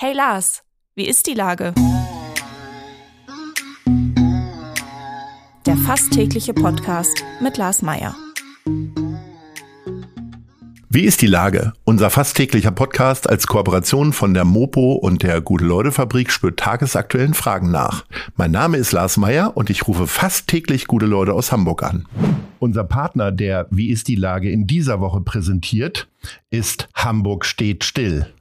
Hey Lars, wie ist die Lage? Der fast tägliche Podcast mit Lars Meier. Wie ist die Lage? Unser fast täglicher Podcast als Kooperation von der Mopo und der Gute-Leute-Fabrik spürt tagesaktuellen Fragen nach. Mein Name ist Lars Meier und ich rufe fast täglich gute Leute aus Hamburg an. Unser Partner, der Wie ist die Lage in dieser Woche präsentiert, ist Hamburg steht still.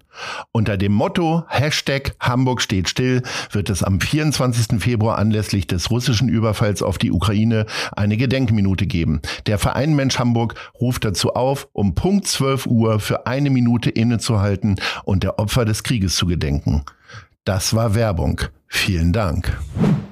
Unter dem Motto Hashtag Hamburg steht still wird es am 24. Februar anlässlich des russischen Überfalls auf die Ukraine eine Gedenkminute geben. Der Verein Mensch Hamburg ruft dazu auf, um Punkt 12 Uhr für eine Minute innezuhalten und der Opfer des Krieges zu gedenken. Das war Werbung. Vielen Dank.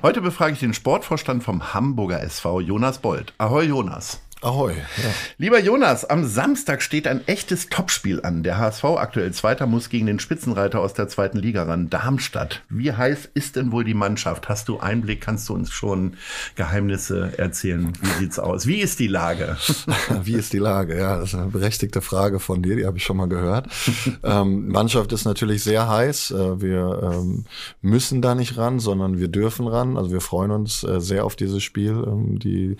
Heute befrage ich den Sportvorstand vom Hamburger SV Jonas Bold. Ahoi Jonas. Ahoi. Ja. Lieber Jonas, am Samstag steht ein echtes Topspiel an. Der HSV aktuell Zweiter muss gegen den Spitzenreiter aus der zweiten Liga ran, Darmstadt. Wie heiß ist denn wohl die Mannschaft? Hast du Einblick? Kannst du uns schon Geheimnisse erzählen? Wie sieht's aus? Wie ist die Lage? Wie ist die Lage? Ja, das ist eine berechtigte Frage von dir, die habe ich schon mal gehört. ähm, Mannschaft ist natürlich sehr heiß. Äh, wir ähm, müssen da nicht ran, sondern wir dürfen ran. Also wir freuen uns äh, sehr auf dieses Spiel. Ähm, die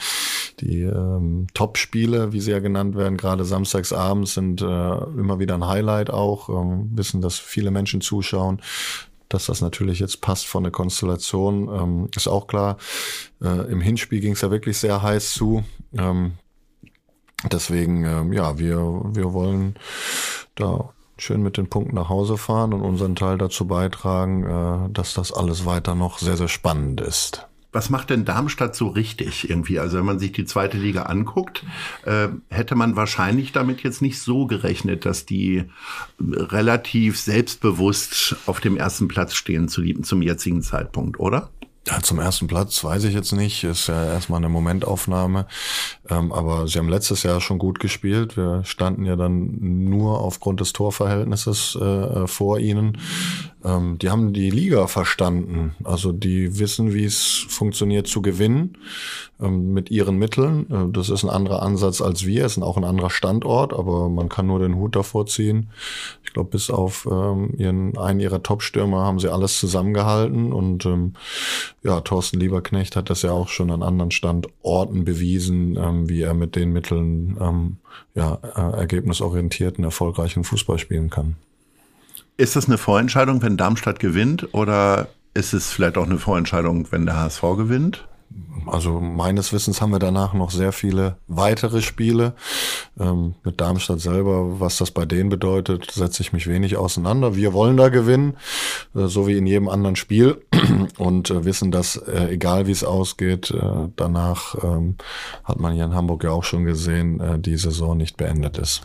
die ähm, Top-Spiele, wie sie ja genannt werden, gerade samstagsabends sind äh, immer wieder ein Highlight auch. Ähm, wissen, dass viele Menschen zuschauen. Dass das natürlich jetzt passt von der Konstellation, ähm, ist auch klar. Äh, Im Hinspiel ging es ja wirklich sehr heiß zu. Ähm, deswegen, ähm, ja, wir, wir wollen da schön mit den Punkten nach Hause fahren und unseren Teil dazu beitragen, äh, dass das alles weiter noch sehr, sehr spannend ist. Was macht denn Darmstadt so richtig irgendwie? Also wenn man sich die zweite Liga anguckt, äh, hätte man wahrscheinlich damit jetzt nicht so gerechnet, dass die relativ selbstbewusst auf dem ersten Platz stehen zu, zum jetzigen Zeitpunkt, oder? Ja, zum ersten Platz weiß ich jetzt nicht. Ist ja erstmal eine Momentaufnahme. Ähm, aber sie haben letztes Jahr schon gut gespielt. Wir standen ja dann nur aufgrund des Torverhältnisses äh, vor ihnen. Ähm, die haben die Liga verstanden. Also die wissen, wie es funktioniert zu gewinnen ähm, mit ihren Mitteln. Äh, das ist ein anderer Ansatz als wir. Es ist auch ein anderer Standort, aber man kann nur den Hut davor ziehen. Ich glaube, bis auf ähm, ihren, einen ihrer Top-Stürmer haben sie alles zusammengehalten und ähm, ja, Thorsten Lieberknecht hat das ja auch schon an anderen Standorten bewiesen, ähm, wie er mit den Mitteln ähm, ja, äh, ergebnisorientierten, erfolgreichen Fußball spielen kann. Ist das eine Vorentscheidung, wenn Darmstadt gewinnt oder ist es vielleicht auch eine Vorentscheidung, wenn der HSV gewinnt? Also meines Wissens haben wir danach noch sehr viele weitere Spiele. Ähm, mit Darmstadt selber, was das bei denen bedeutet, setze ich mich wenig auseinander. Wir wollen da gewinnen, äh, so wie in jedem anderen Spiel und äh, wissen, dass äh, egal wie es ausgeht, äh, danach ähm, hat man hier in Hamburg ja auch schon gesehen, äh, die Saison nicht beendet ist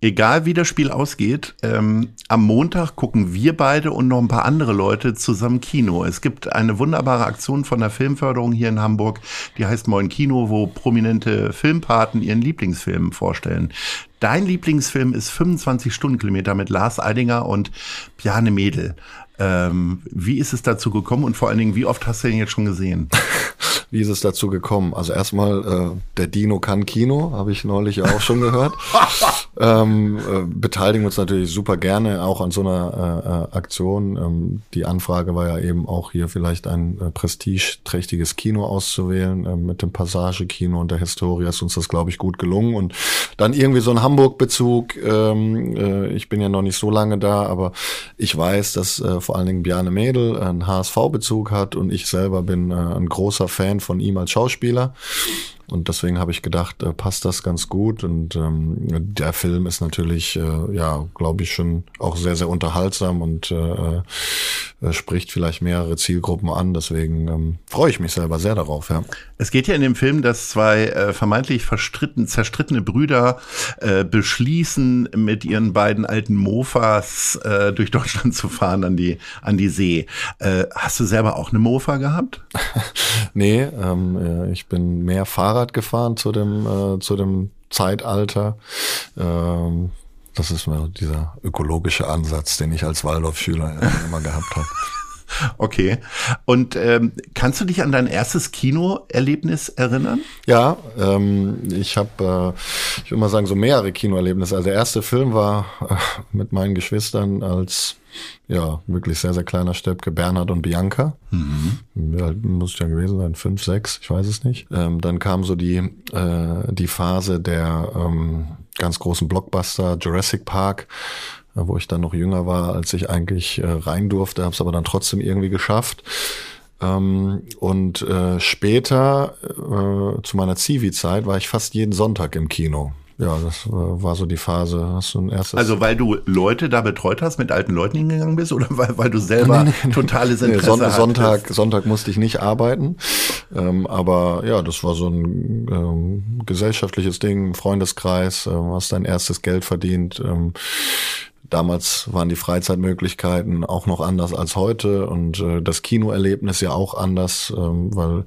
egal wie das Spiel ausgeht, ähm, am Montag gucken wir beide und noch ein paar andere Leute zusammen Kino. Es gibt eine wunderbare Aktion von der Filmförderung hier in Hamburg, die heißt Moin Kino, wo prominente Filmpaten ihren Lieblingsfilm vorstellen. Dein Lieblingsfilm ist 25 Stundenkilometer mit Lars Eidinger und Bjane Mädel. Ähm, wie ist es dazu gekommen und vor allen Dingen, wie oft hast du den jetzt schon gesehen? wie ist es dazu gekommen? Also erstmal, äh, der Dino kann Kino, habe ich neulich auch schon gehört. ähm, äh, beteiligen uns natürlich super gerne auch an so einer äh, äh, Aktion. Ähm, die Anfrage war ja eben auch hier vielleicht ein äh, prestigeträchtiges Kino auszuwählen. Äh, mit dem Passage-Kino und der Historie ist uns das, glaube ich, gut gelungen. Und dann irgendwie so ein Hamburg-Bezug. Ähm, äh, ich bin ja noch nicht so lange da, aber ich weiß, dass äh, vor allen Dingen Bjarne Mädel einen HSV-Bezug hat und ich selber bin äh, ein großer Fan von ihm als Schauspieler. Und deswegen habe ich gedacht, äh, passt das ganz gut. Und ähm, der Film ist natürlich, äh, ja, glaube ich, schon auch sehr, sehr unterhaltsam und äh, äh, spricht vielleicht mehrere Zielgruppen an. Deswegen ähm, freue ich mich selber sehr darauf. Ja. Es geht ja in dem Film, dass zwei äh, vermeintlich verstritten, zerstrittene Brüder äh, beschließen, mit ihren beiden alten Mofas äh, durch Deutschland zu fahren an die, an die See. Äh, hast du selber auch eine Mofa gehabt? nee, ähm, äh, ich bin mehr Fahrrad gefahren zu dem, äh, zu dem Zeitalter. Ähm, das ist mir dieser ökologische Ansatz, den ich als Waldorfschüler immer gehabt habe. Okay. Und ähm, kannst du dich an dein erstes Kinoerlebnis erinnern? Ja, ähm, ich habe, äh, ich würde mal sagen, so mehrere Kinoerlebnisse. Also der erste Film war äh, mit meinen Geschwistern als ja, wirklich sehr, sehr kleiner Steppke, Bernhard und Bianca. Mhm. Ja, muss ja gewesen sein, fünf, sechs, ich weiß es nicht. Ähm, dann kam so die, äh, die Phase der ähm, ganz großen Blockbuster Jurassic Park, äh, wo ich dann noch jünger war, als ich eigentlich äh, rein durfte, habe es aber dann trotzdem irgendwie geschafft. Ähm, und äh, später, zu meiner Zivi-Zeit, war ich fast jeden Sonntag im Kino. Ja, das äh, war so die Phase. Hast du ein erstes also weil du Leute da betreut hast, mit alten Leuten hingegangen bist oder weil, weil du selber nee, nee, totales Interesse nee, Son Sonntag, Sonntag musste ich nicht arbeiten. Ähm, aber ja, das war so ein ähm, gesellschaftliches Ding, Freundeskreis, äh, hast dein erstes Geld verdient. Ähm, Damals waren die Freizeitmöglichkeiten auch noch anders als heute und äh, das Kinoerlebnis ja auch anders, ähm, weil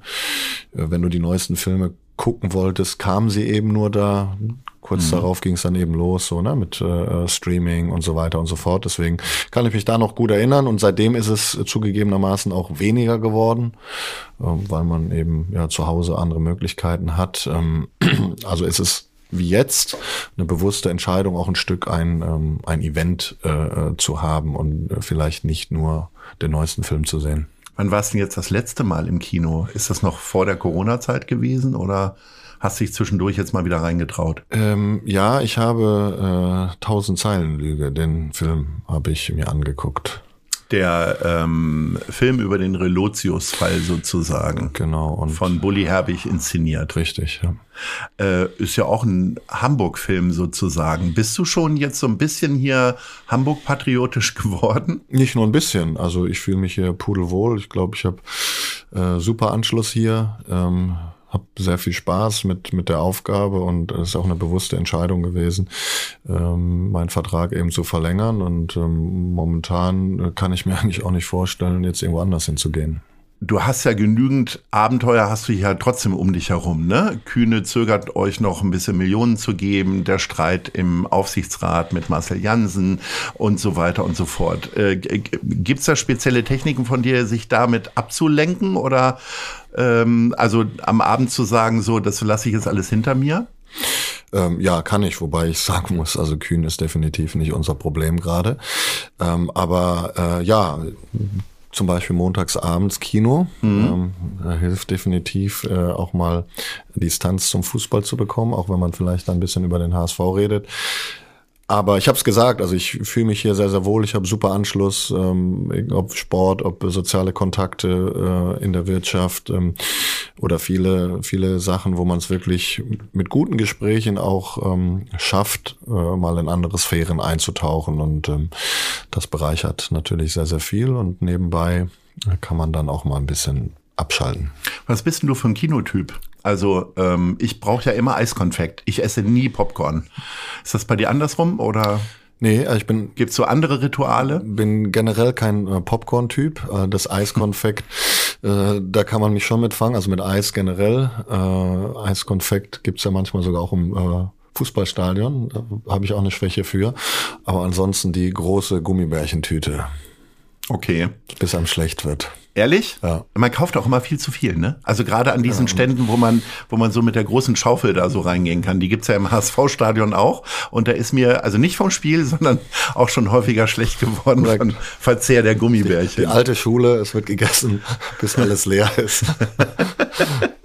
äh, wenn du die neuesten Filme gucken wolltest, kamen sie eben nur da. Kurz mhm. darauf ging es dann eben los, so ne, mit äh, Streaming und so weiter und so fort. Deswegen kann ich mich da noch gut erinnern und seitdem ist es zugegebenermaßen auch weniger geworden, äh, weil man eben ja zu Hause andere Möglichkeiten hat. Ähm, also ist es wie jetzt eine bewusste Entscheidung, auch ein Stück ein, ähm, ein Event äh, äh zu haben und äh, vielleicht nicht nur den neuesten Film zu sehen. Wann warst du denn jetzt das letzte Mal im Kino? Ist das noch vor der Corona-Zeit gewesen oder hast dich zwischendurch jetzt mal wieder reingetraut? Ähm, ja, ich habe äh, Tausend Zeilen Lüge, den Film habe ich mir angeguckt der ähm, Film über den Relotius-Fall sozusagen. Genau. Und von Bully Herbig inszeniert. Richtig, ja. Äh, ist ja auch ein Hamburg-Film sozusagen. Bist du schon jetzt so ein bisschen hier Hamburg-patriotisch geworden? Nicht nur ein bisschen. Also ich fühle mich hier pudelwohl. Ich glaube, ich habe äh, super Anschluss hier. Ähm, habe sehr viel Spaß mit, mit der Aufgabe und es ist auch eine bewusste Entscheidung gewesen, ähm, meinen Vertrag eben zu verlängern. Und ähm, momentan kann ich mir eigentlich auch nicht vorstellen, jetzt irgendwo anders hinzugehen du hast ja genügend Abenteuer, hast du ja trotzdem um dich herum, ne? Kühne zögert euch noch ein bisschen Millionen zu geben, der Streit im Aufsichtsrat mit Marcel Jansen und so weiter und so fort. Äh, gibt's da spezielle Techniken von dir, sich damit abzulenken oder ähm, also am Abend zu sagen, so, das lasse ich jetzt alles hinter mir? Ähm, ja, kann ich, wobei ich sagen muss, also Kühn ist definitiv nicht unser Problem gerade. Ähm, aber äh, ja, zum Beispiel montags abends Kino. Mhm. Ähm, hilft definitiv äh, auch mal Distanz zum Fußball zu bekommen, auch wenn man vielleicht ein bisschen über den HSV redet. Aber ich habe es gesagt, also ich fühle mich hier sehr, sehr wohl. Ich habe super Anschluss, ähm, ob Sport, ob soziale Kontakte äh, in der Wirtschaft ähm, oder viele, viele Sachen, wo man es wirklich mit guten Gesprächen auch ähm, schafft, äh, mal in andere Sphären einzutauchen. Und ähm, das bereichert natürlich sehr, sehr viel. Und nebenbei kann man dann auch mal ein bisschen abschalten. Was bist denn du für ein Kinotyp? Also ähm, ich brauche ja immer Eiskonfekt. Ich esse nie Popcorn. Ist das bei dir andersrum oder? Nee, also ich bin. Gibt's so andere Rituale? Bin generell kein äh, Popcorn-Typ. Äh, das Eiskonfekt, äh, da kann man mich schon mitfangen. Also mit Eis generell. Äh, Eiskonfekt gibt's ja manchmal sogar auch im äh, Fußballstadion. Da habe ich auch eine Schwäche für. Aber ansonsten die große Gummibärchentüte. Okay. Bis einem schlecht wird. Ehrlich? Ja. Man kauft auch immer viel zu viel, ne? Also gerade an diesen ja. Ständen, wo man, wo man so mit der großen Schaufel da so reingehen kann. Die gibt's ja im HSV-Stadion auch. Und da ist mir, also nicht vom Spiel, sondern auch schon häufiger schlecht geworden Direkt. von Verzehr der Gummibärchen. Die, die alte Schule, es wird gegessen, bis alles leer ist.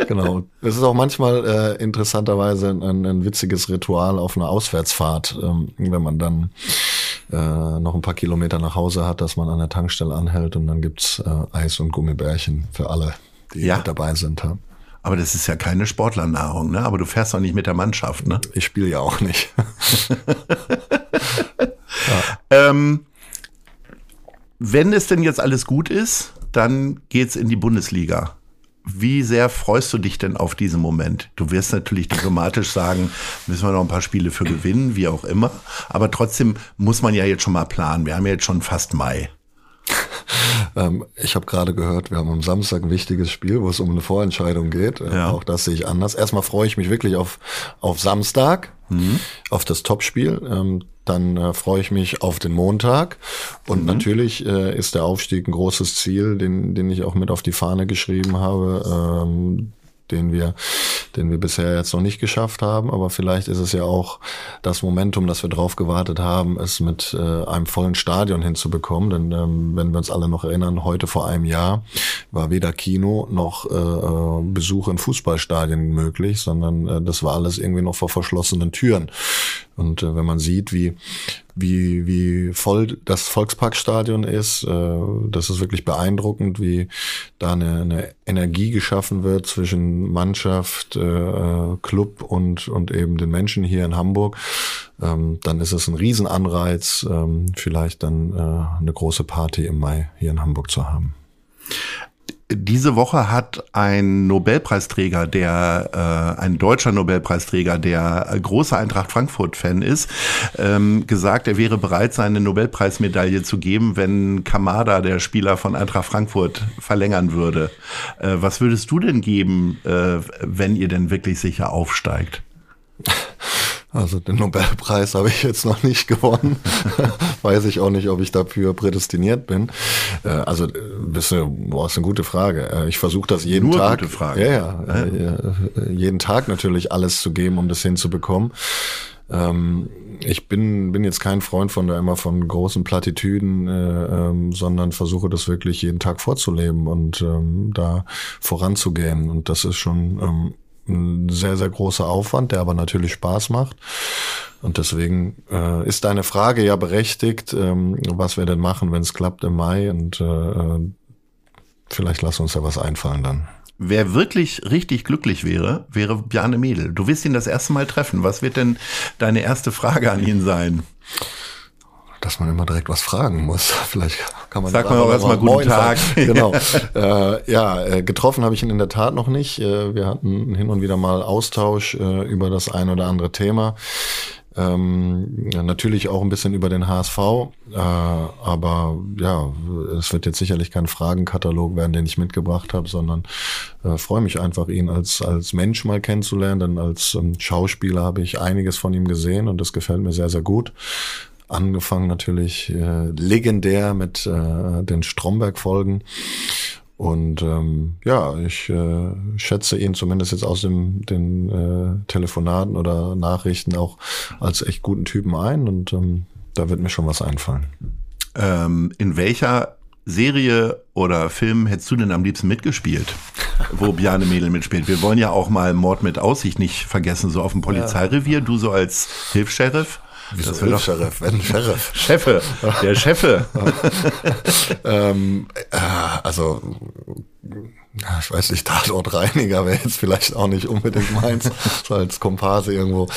genau. Es ist auch manchmal äh, interessanterweise ein, ein, witziges Ritual auf einer Auswärtsfahrt, ähm, wenn man dann äh, noch ein paar Kilometer nach Hause hat, dass man an der Tankstelle anhält und dann gibt's äh, Eis und Gummibärchen für alle, die ja. dabei sind. Ja. Aber das ist ja keine Sportlernahrung, ne? Aber du fährst doch nicht mit der Mannschaft, ne? Ich spiele ja auch nicht. ja. ähm, wenn es denn jetzt alles gut ist, dann geht's in die Bundesliga. Wie sehr freust du dich denn auf diesen Moment? Du wirst natürlich diplomatisch sagen, müssen wir noch ein paar Spiele für gewinnen, wie auch immer. Aber trotzdem muss man ja jetzt schon mal planen. Wir haben ja jetzt schon fast Mai. Ähm, ich habe gerade gehört, wir haben am Samstag ein wichtiges Spiel, wo es um eine Vorentscheidung geht. Ja. Auch das sehe ich anders. Erstmal freue ich mich wirklich auf, auf Samstag, mhm. auf das Topspiel. Ähm, dann äh, freue ich mich auf den Montag. Und mhm. natürlich äh, ist der Aufstieg ein großes Ziel, den, den ich auch mit auf die Fahne geschrieben habe. Ähm, den wir, den wir bisher jetzt noch nicht geschafft haben. Aber vielleicht ist es ja auch das Momentum, dass wir drauf gewartet haben, es mit äh, einem vollen Stadion hinzubekommen. Denn ähm, wenn wir uns alle noch erinnern, heute vor einem Jahr war weder Kino noch äh, äh Besuch in Fußballstadien möglich, sondern äh, das war alles irgendwie noch vor verschlossenen Türen. Und äh, wenn man sieht, wie, wie, wie voll das Volksparkstadion ist, äh, das ist wirklich beeindruckend, wie da eine, eine Energie geschaffen wird zwischen Mannschaft, äh, Club und, und eben den Menschen hier in Hamburg. Ähm, dann ist es ein Riesenanreiz, ähm, vielleicht dann äh, eine große Party im Mai hier in Hamburg zu haben. Diese Woche hat ein Nobelpreisträger, der äh, ein deutscher Nobelpreisträger, der großer Eintracht Frankfurt-Fan ist, ähm, gesagt, er wäre bereit, seine Nobelpreismedaille zu geben, wenn Kamada, der Spieler von Eintracht Frankfurt, verlängern würde. Äh, was würdest du denn geben, äh, wenn ihr denn wirklich sicher aufsteigt? Also den Nobelpreis habe ich jetzt noch nicht gewonnen. Weiß ich auch nicht, ob ich dafür prädestiniert bin. Äh, also bist du, boah, ist eine gute Frage. Äh, ich versuche das jeden Nur Tag. Gute Frage. Ja, ja, ja, jeden Tag natürlich alles zu geben, um das hinzubekommen. Ähm, ich bin, bin jetzt kein Freund von da immer von großen Plattitüden, äh, ähm, sondern versuche das wirklich jeden Tag vorzuleben und ähm, da voranzugehen. Und das ist schon ein sehr, sehr großer Aufwand, der aber natürlich Spaß macht. Und deswegen äh, ist deine Frage ja berechtigt, ähm, was wir denn machen, wenn es klappt im Mai. Und äh, äh, vielleicht lass uns ja was einfallen dann. Wer wirklich richtig glücklich wäre, wäre Bjarne Mädel. Du wirst ihn das erste Mal treffen. Was wird denn deine erste Frage an ihn sein? Dass man immer direkt was fragen muss. Vielleicht kann man Sag mal auch erstmal guten Tag. genau. äh, ja, äh, getroffen habe ich ihn in der Tat noch nicht. Äh, wir hatten hin und wieder mal Austausch äh, über das ein oder andere Thema. Ähm, natürlich auch ein bisschen über den HSV, äh, aber ja, es wird jetzt sicherlich kein Fragenkatalog werden, den ich mitgebracht habe, sondern äh, freue mich einfach, ihn als, als Mensch mal kennenzulernen, denn als ähm, Schauspieler habe ich einiges von ihm gesehen und das gefällt mir sehr, sehr gut. Angefangen natürlich äh, legendär mit äh, den Stromberg-Folgen. Und ähm, ja, ich äh, schätze ihn zumindest jetzt aus dem, den äh, Telefonaten oder Nachrichten auch als echt guten Typen ein und ähm, da wird mir schon was einfallen. Ähm, in welcher Serie oder Film hättest du denn am liebsten mitgespielt, wo Bjarne Mädel mitspielt? Wir wollen ja auch mal Mord mit Aussicht nicht vergessen, so auf dem Polizeirevier, du so als Hilfs-Sheriff. Wieso das will Sheriff? Wenn Sheriff. Chefe, der Chefe. ähm, äh, also, ich weiß nicht, Tatortreiniger wäre jetzt vielleicht auch nicht unbedingt meins, so als Komparse irgendwo.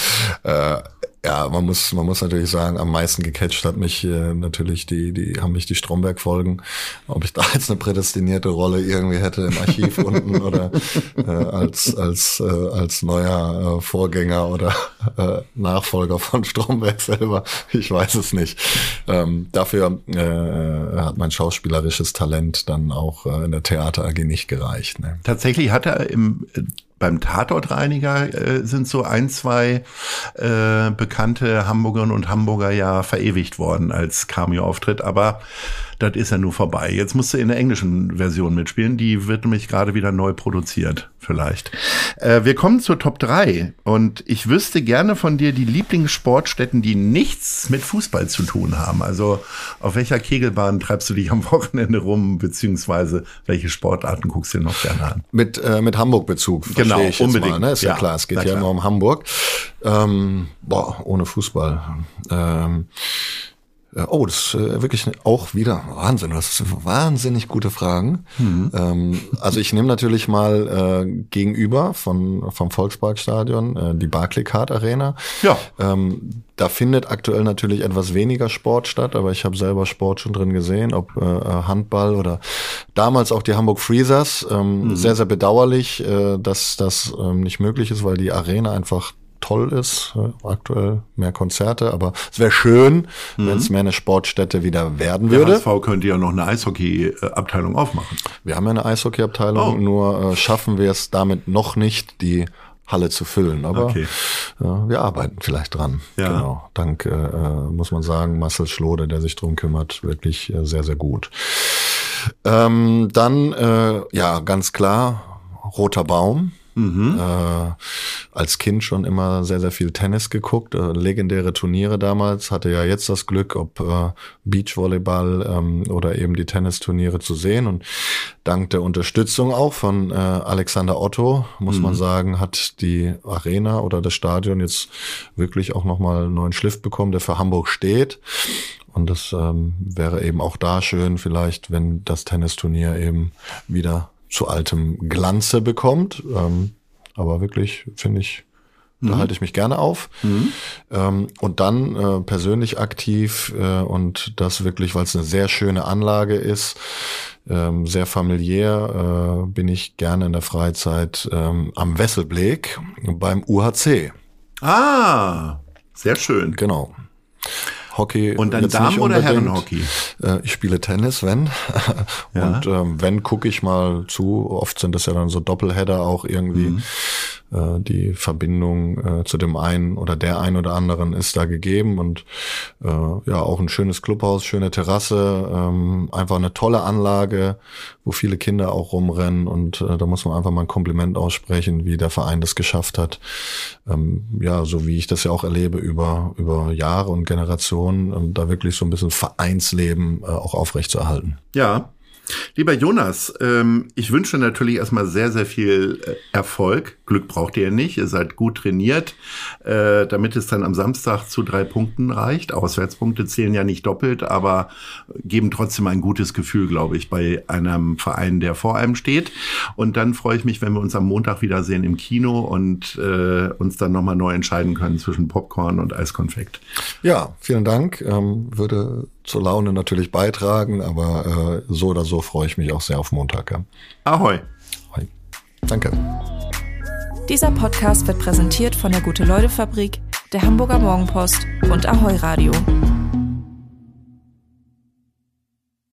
Äh, ja, man muss, man muss natürlich sagen, am meisten gecatcht hat mich äh, natürlich die, die, haben mich die Stromberg-Folgen. Ob ich da jetzt eine prädestinierte Rolle irgendwie hätte im Archiv unten oder äh, als, als, äh, als neuer äh, Vorgänger oder äh, Nachfolger von Stromberg selber, ich weiß es nicht. Ähm, dafür äh, hat mein schauspielerisches Talent dann auch äh, in der Theater AG nicht gereicht. Ne? Tatsächlich hat er im beim Tatortreiniger äh, sind so ein, zwei äh, bekannte Hamburgerinnen und Hamburger ja verewigt worden als Cameo-Auftritt, aber das ist ja nur vorbei. Jetzt musst du in der englischen Version mitspielen, die wird nämlich gerade wieder neu produziert, vielleicht. Äh, wir kommen zur Top 3 und ich wüsste gerne von dir die Lieblingssportstätten, die nichts mit Fußball zu tun haben. Also auf welcher Kegelbahn treibst du dich am Wochenende rum, beziehungsweise welche Sportarten guckst du dir noch gerne an? Mit, äh, mit Hamburg-Bezug, genau, unbedingt. Mal, ne? Ist ja, ja klar, es geht ja nur um Hamburg. Ähm, boah, ohne Fußball. Ähm, äh, oh, das ist äh, wirklich auch wieder Wahnsinn. Das sind wahnsinnig gute Fragen. Mhm. Ähm, also ich nehme natürlich mal äh, gegenüber von vom Volksparkstadion äh, die Barclaycard Arena. Ja. Ähm, da findet aktuell natürlich etwas weniger Sport statt, aber ich habe selber Sport schon drin gesehen, ob äh, Handball oder damals auch die Hamburg Freezers. Ähm, mhm. Sehr, sehr bedauerlich, äh, dass das ähm, nicht möglich ist, weil die Arena einfach toll ist. Aktuell mehr Konzerte, aber es wäre schön, mhm. wenn es mehr eine Sportstätte wieder werden würde. Der HSV könnte ja noch eine Eishockey-Abteilung aufmachen. Wir haben ja eine Eishockey-Abteilung, oh. nur äh, schaffen wir es damit noch nicht, die Halle zu füllen. Aber okay. äh, wir arbeiten vielleicht dran. Ja. Genau. Dank, äh, äh, muss man sagen, Marcel Schlode, der sich drum kümmert, wirklich äh, sehr, sehr gut. Ähm, dann, äh, ja, ganz klar, Roter Baum. Mhm. Äh, als Kind schon immer sehr, sehr viel Tennis geguckt. Äh, legendäre Turniere damals. Hatte ja jetzt das Glück, ob äh, Beachvolleyball ähm, oder eben die Tennisturniere zu sehen. Und dank der Unterstützung auch von äh, Alexander Otto, muss mhm. man sagen, hat die Arena oder das Stadion jetzt wirklich auch nochmal einen neuen Schliff bekommen, der für Hamburg steht. Und das ähm, wäre eben auch da schön, vielleicht, wenn das Tennisturnier eben wieder zu altem Glanze bekommt. Ähm, aber wirklich, finde ich, da mhm. halte ich mich gerne auf. Mhm. Ähm, und dann äh, persönlich aktiv äh, und das wirklich, weil es eine sehr schöne Anlage ist, ähm, sehr familiär, äh, bin ich gerne in der Freizeit ähm, am Wesselblick beim UHC. Ah, sehr schön. Genau. Hockey. Und dann Damen- oder Herrenhockey? Äh, ich spiele Tennis, wenn. Ja. Und ähm, wenn, gucke ich mal zu. Oft sind das ja dann so Doppelheader auch irgendwie. Mhm. Äh, die Verbindung äh, zu dem einen oder der einen oder anderen ist da gegeben und äh, ja auch ein schönes Clubhaus, schöne Terrasse, ähm, einfach eine tolle Anlage, wo viele Kinder auch rumrennen und äh, da muss man einfach mal ein Kompliment aussprechen, wie der Verein das geschafft hat. Ähm, ja, so wie ich das ja auch erlebe über über Jahre und Generationen, ähm, da wirklich so ein bisschen Vereinsleben äh, auch aufrechtzuerhalten. Ja, Lieber Jonas, ähm, ich wünsche natürlich erstmal sehr, sehr viel äh, Erfolg. Glück braucht ihr nicht. Ihr seid gut trainiert, äh, damit es dann am Samstag zu drei Punkten reicht. Auswärtspunkte zählen ja nicht doppelt, aber geben trotzdem ein gutes Gefühl, glaube ich, bei einem Verein, der vor einem steht. Und dann freue ich mich, wenn wir uns am Montag wiedersehen im Kino und äh, uns dann nochmal neu entscheiden können zwischen Popcorn und Eiskonfekt. Ja, vielen Dank. Ähm, würde zur Laune natürlich beitragen, aber so oder so freue ich mich auch sehr auf Montag. Ja. Ahoi. Ahoi. Danke. Dieser Podcast wird präsentiert von der Gute-Leute-Fabrik, der Hamburger Morgenpost und Ahoi Radio.